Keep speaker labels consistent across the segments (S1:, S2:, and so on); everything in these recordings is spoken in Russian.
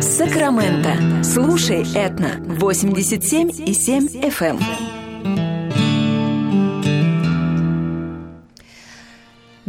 S1: Сакраменто. Слушай Этно 87 и 7 FM.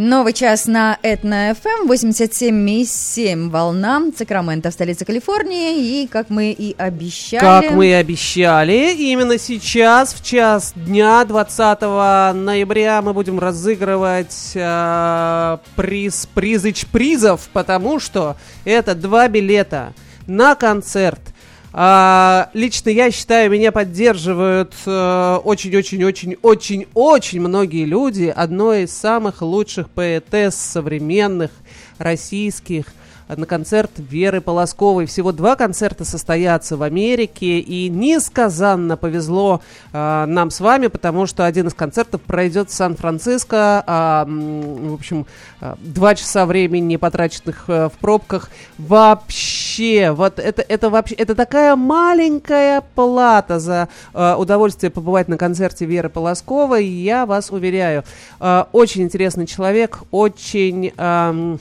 S2: Новый час на Этно ФМ 87,7 волна Сакраменто в столице Калифорнии. И как мы и обещали...
S3: Как мы и обещали, именно сейчас, в час дня 20 ноября, мы будем разыгрывать э, приз, призыч призов, потому что это два билета на концерт – а, лично я считаю, меня поддерживают э, очень-очень-очень-очень-очень многие люди. Одной из самых лучших поэтесс современных российских – на концерт Веры Полосковой. Всего два концерта состоятся в Америке, и несказанно повезло э, нам с вами, потому что один из концертов пройдет в Сан-Франциско. Э, в общем, э, два часа времени, потраченных э, в пробках. Вообще, вот это, это вообще, это такая маленькая плата за э, удовольствие побывать на концерте Веры Полосковой. Я вас уверяю, э, очень интересный человек, очень... Э,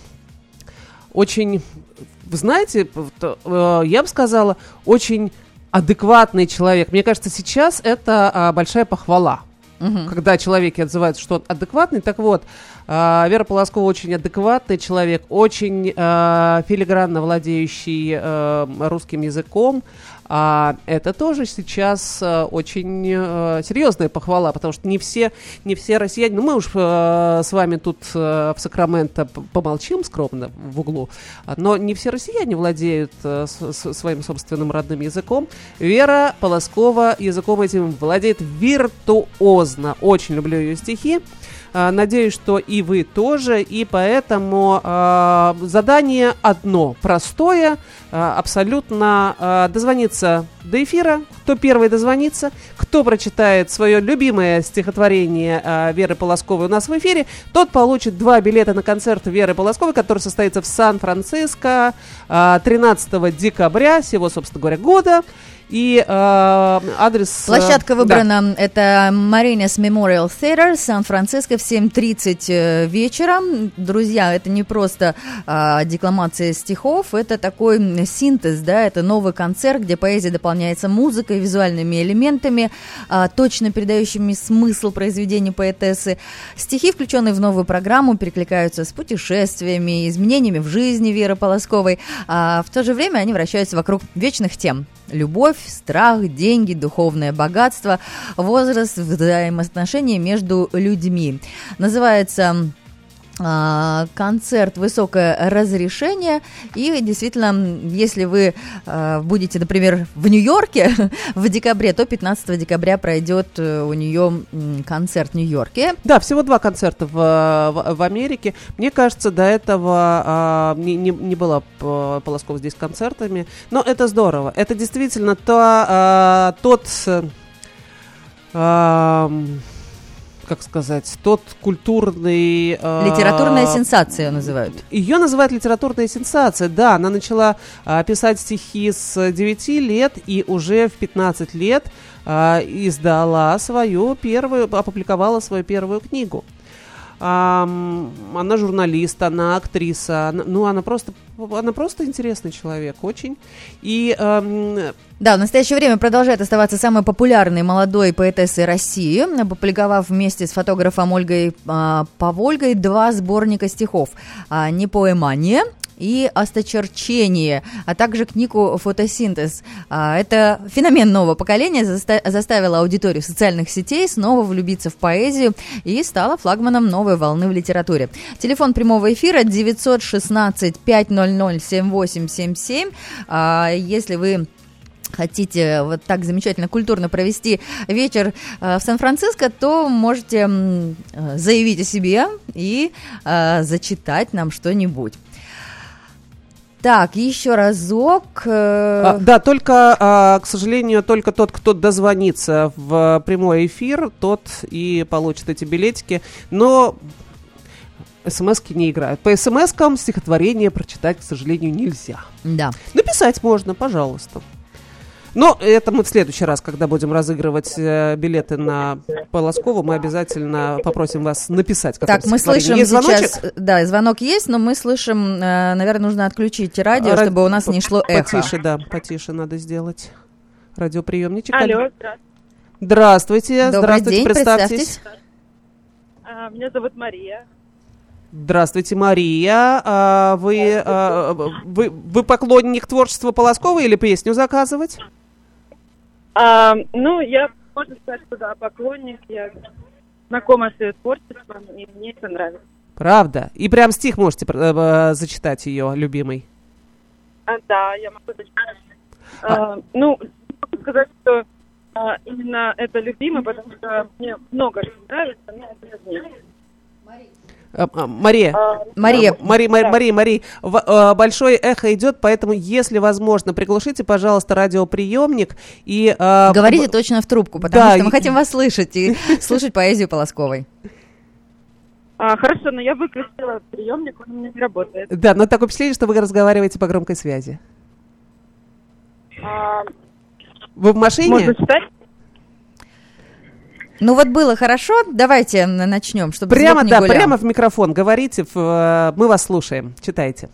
S3: очень, вы знаете, э, я бы сказала, очень адекватный человек. Мне кажется, сейчас это а, большая похвала. Угу. Когда человеки отзываются, что он адекватный, так вот, а, Вера Полоскова очень адекватный человек, очень а, филигранно владеющий а, русским языком, а это тоже сейчас очень серьезная похвала, потому что не все, не все россияне, ну мы уж с вами тут в Сакраменто помолчим скромно в углу, но не все россияне владеют своим собственным родным языком. Вера Полоскова языком этим владеет виртуозно. Очень люблю ее стихи. А, надеюсь, что и вы тоже. И поэтому э, задание одно, простое, э, абсолютно э, дозвониться до эфира. Кто первый дозвонится, кто прочитает свое любимое стихотворение э, Веры Полосковой у нас в эфире, тот получит два билета на концерт Веры Полосковой, который состоится в Сан-Франциско э, 13 декабря, всего, собственно говоря, года. И э, адрес...
S2: Э, Площадка выбрана. Да. Это Marines Memorial Theater, Сан-Франциско в 7.30 э, вечера. Друзья, это не просто э, декламация стихов, это такой синтез, да, это новый концерт, где поэзия дополняется музыкой, визуальными элементами, э, точно передающими смысл произведения поэтессы. Стихи, включенные в новую программу, перекликаются с путешествиями, изменениями в жизни Веры Полосковой. А в то же время они вращаются вокруг вечных тем. Любовь, любовь, страх, деньги, духовное богатство, возраст, взаимоотношения между людьми. Называется концерт высокое разрешение. И действительно если вы э, будете например в Нью-Йорке в декабре то 15 декабря пройдет э, у нее концерт в Нью-Йорке.
S3: Да всего два концерта в, в, в Америке. Мне кажется до этого э, не, не, не было Полосков здесь концертами. Но это здорово. Это действительно то, э, тот э, как сказать, тот культурный...
S2: Э, Литературная сенсация называют.
S3: Ее называют литературная сенсация, да. Она начала э, писать стихи с 9 лет и уже в 15 лет э, издала свою первую, опубликовала свою первую книгу. Она журналист, она актриса, она, ну она просто, она просто интересный человек, очень. И um,
S2: да, в настоящее время продолжает оставаться самой популярной молодой поэтессой России, опубликовав вместе с фотографом Ольгой а, Повольгой два сборника стихов а, «Непоэмания», и осточерчение, а также книгу «Фотосинтез». А, это феномен нового поколения заставил аудиторию социальных сетей снова влюбиться в поэзию и стала флагманом новой волны в литературе. Телефон прямого эфира 916 500 7877. Если вы хотите вот так замечательно культурно провести вечер э, в Сан-Франциско, то можете э, заявить о себе и зачитать нам что-нибудь. Так, еще разок.
S3: А, да, только, а, к сожалению, только тот, кто дозвонится в прямой эфир, тот и получит эти билетики. Но смс не играют. По смс-кам стихотворение прочитать, к сожалению, нельзя.
S2: Да.
S3: Написать можно, пожалуйста. Но это мы в следующий раз, когда будем разыгрывать э, билеты на Полоскову, мы обязательно попросим вас написать.
S2: Так, мы слышим
S3: есть
S2: сейчас,
S3: звоночек?
S2: да, звонок есть, но мы слышим, э, наверное, нужно отключить радио,
S3: Ра-
S2: чтобы у нас не шло эхо.
S3: Потише, да, потише надо сделать. Радиоприемничек.
S4: Алло, здравствуйте.
S3: Здравствуйте,
S2: Добрый
S3: здравствуйте,
S2: день,
S3: представьтесь.
S2: представьтесь.
S4: А, Меня зовут Мария.
S3: Здравствуйте, Мария. А, вы, а, вы, вы поклонник творчества Полоскова или песню заказывать?
S4: А, ну, я, можно сказать, что да, поклонник. Я знакома с ее творчеством, и мне это нравится.
S3: Правда? И прям стих можете э, э, зачитать ее, любимый.
S4: А, да, я могу зачитать. А, ну, могу сказать, что а, именно это любимый, потому что мне много что нравится, но это из них.
S3: А, Мария.
S4: А,
S2: Мария,
S3: Мари, Мари,
S4: Да.
S3: Мари, Мари, в- э, большое эхо идет, поэтому, если возможно, приглушите, пожалуйста, радиоприемник и... э,
S2: говорите точно в трубку, потому
S3: Да,
S2: что мы
S3: и-
S2: хотим вас слышать и слушать поэзию Полосковой.
S4: а, хорошо, но я выключила приемник, он у меня не работает.
S3: Да, но такое впечатление, что вы разговариваете по громкой связи.
S4: А,
S3: Вы в машине?
S4: можно читать?
S2: Ну вот было хорошо, давайте начнем, чтобы
S3: Прямо,
S2: звук не
S3: да,
S2: гулял.
S3: прямо в микрофон говорите, в, э, мы вас слушаем, читайте.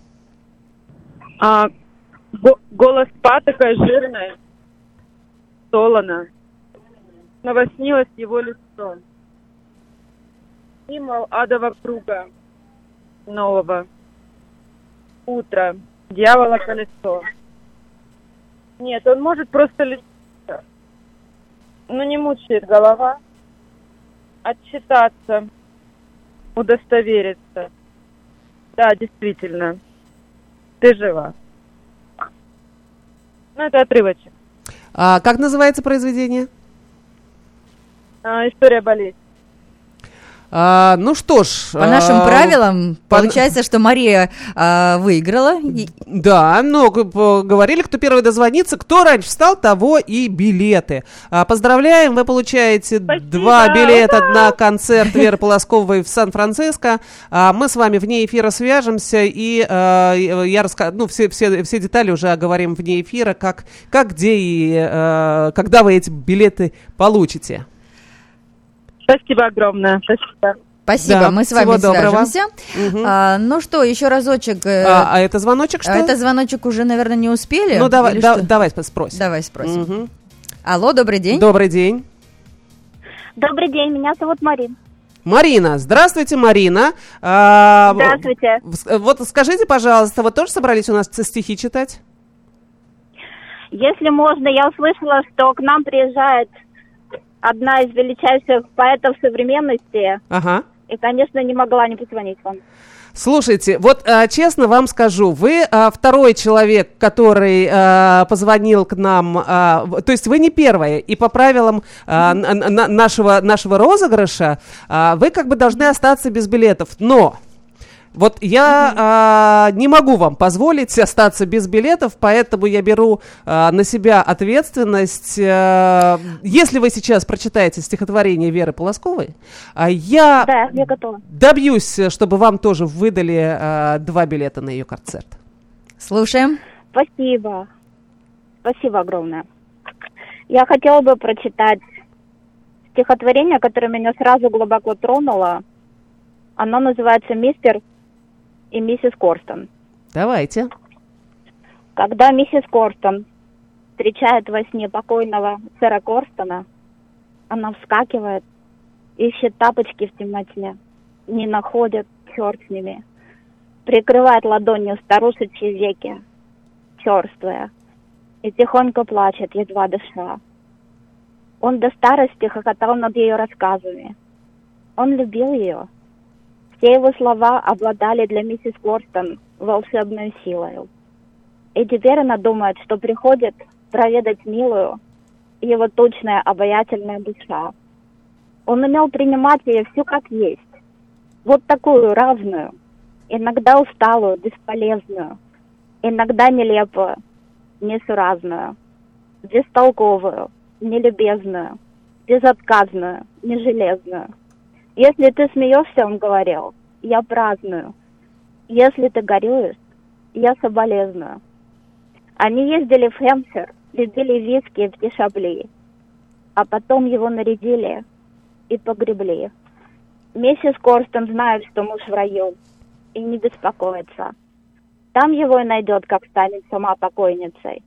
S4: А, го- голос патока жирная, солоно. Навоснилось его лицо. Символ адового круга нового. Утро. Дьявола колесо. Нет, он может просто лететь. Но не мучает голова. Отчитаться. Удостовериться. Да, действительно. Ты жива. Ну, это отрывочек.
S3: А, как называется произведение?
S4: А, история болезни.
S3: А, ну что ж.
S2: По нашим
S3: а,
S2: правилам
S3: по-
S2: получается, что Мария а, выиграла.
S3: Да, но п- говорили, кто первый дозвонится, кто раньше встал, того и билеты. А, поздравляем, вы получаете
S4: Спасибо,
S3: два билета
S4: ура!
S3: на концерт Веры Полосковой в Сан-Франциско. А, мы с вами вне эфира свяжемся, и а, я расскажу, ну, все, все, все детали уже оговорим вне эфира, как, как где и а, когда вы эти билеты получите.
S4: Спасибо огромное. Спасибо.
S2: Спасибо,
S3: Да,
S2: мы с вами свяжемся.
S3: Мгм.
S2: А, ну что, еще разочек. э,
S3: А, а это звоночек, что?
S2: а это звоночек уже, наверное, не успели?
S3: Ну, давай, да-
S2: что?
S3: давай спросим.
S2: Давай спросим.
S3: Мгм.
S2: Алло, добрый день.
S3: Добрый день.
S5: Добрый день, меня зовут Марин.
S3: Марина, здравствуйте, Марина. А,
S5: Здравствуйте.
S3: Вот скажите, пожалуйста, вы тоже собрались у нас стихи читать?
S5: Если можно, я услышала, что к нам приезжает одна из величайших поэтов современности,
S3: Ага.
S5: и, конечно, не могла не позвонить вам.
S3: Слушайте, вот а, честно вам скажу, вы а, второй человек, который а, позвонил к нам, в- то есть вы не первая, и по правилам а, н- н- нашего, нашего розыгрыша а, вы как бы должны остаться без билетов, но... Вот я а, не могу вам позволить остаться без билетов, поэтому я беру а, на себя ответственность. а, если вы сейчас прочитаете стихотворение Веры Полосковой, а, я
S5: Да, я готова.
S3: добьюсь, чтобы вам тоже выдали а, два билета на ее концерт.
S2: Слушаем.
S5: Спасибо. Спасибо огромное. Я хотела бы прочитать стихотворение, которое меня сразу глубоко тронуло. Оно называется «Мистер и миссис Корстон».
S3: Давайте.
S5: Когда миссис Корстон встречает во сне покойного сэра Корстона, она вскакивает, ищет тапочки в темноте, не находит, черт с ними. Прикрывает ладонью старушечьи веки, черствая, и тихонько плачет, едва дыша. Он до старости хохотал над ее рассказами. Он любил ее. Все его слова обладали для миссис Корстон волшебной силой. И теперь думает, что приходит проведать милую его точная обаятельная душа. Он умел принимать ее всю как есть. Вот такую разную, иногда усталую, бесполезную, иногда нелепую, несуразную, бестолковую, нелюбезную, безотказную, нежелезную. Если ты смеешься, он говорил, я праздную. Если ты горюешь, я соболезную. Они ездили в Хемпшир, Любили виски в дешабли, а потом его нарядили и погребли. Миссис Корстон знает, что муж в раю, и не беспокоится. Там его и найдет, как станет сама покойницей.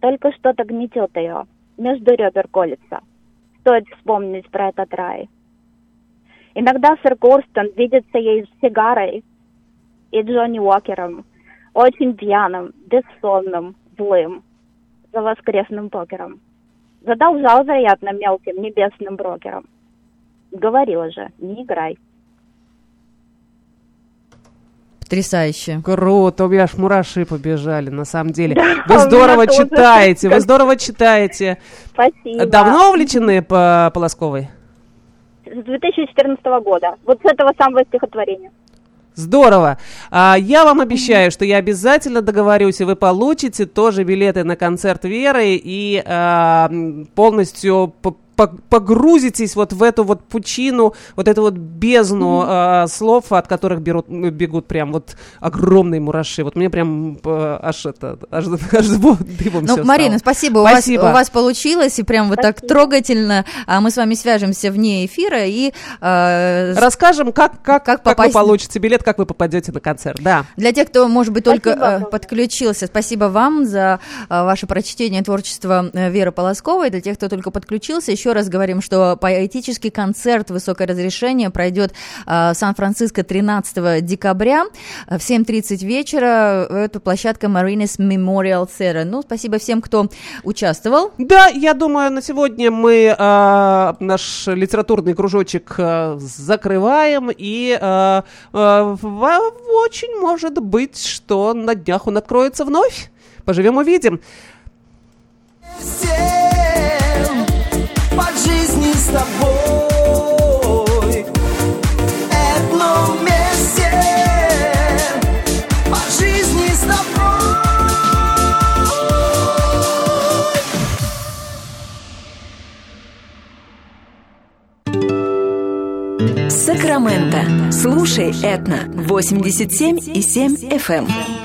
S5: Только что-то гнетет ее, между ребер колется. Стоит вспомнить про этот рай. Иногда сэр Корстон видится ей с сигарой и Джонни Уокером, очень пьяным, бессонным, злым, за воскресным покером. Задолжал, вероятно, мелким небесным брокером. Говорила же, не играй.
S2: Потрясающе.
S3: Круто, у меня аж мураши побежали, на самом деле.
S5: Да,
S3: Вы здорово читаете, вы здорово читаете.
S5: Спасибо.
S3: Давно увлечены по Полосковой?
S5: С 2014 года. Вот с этого самого стихотворения.
S3: Здорово. А, я вам обещаю, что я обязательно договорюсь, и вы получите тоже билеты на концерт Веры и а, полностью по- по- погрузитесь вот в эту вот пучину, вот эту вот бездну а, слов, от которых берут, м, бегут прям вот огромные мураши. Вот мне прям а, аж это, аж, аж дыбом
S2: Ну, Марина,
S3: стало.
S2: спасибо. У, вас,
S3: Спасибо.
S2: у вас получилось, и прям вот так
S5: Спасибо.
S2: трогательно. А мы с вами свяжемся вне эфира и э,
S3: Расскажем, как, как,
S2: Как
S3: как, вы
S2: попасть-
S3: получите билет, как вы попадете на концерт. Да.
S2: Для тех, кто, может быть, только
S5: Спасибо
S2: э, подключился, спасибо вам за э, ваше прочтение творчества э, Веры Полосковой. Для тех, кто только подключился, еще раз говорим, что поэтический концерт «Высокое разрешение» пройдет э, в Сан-Франциско 13 декабря в 7.30 вечера. Это площадка Marines Memorial Theater. Ну, спасибо всем, кто участвовал.
S3: Да, я думаю, на сегодня мы э, наш литературный кружочек э, закрываем, и э, э, очень может быть, что на днях он откроется вновь. Поживем увидим.
S6: по жизни с тобой. Одно вместе по жизни с тобой.
S1: Сакраменто. Слушай Этна. 87 и 7 FM.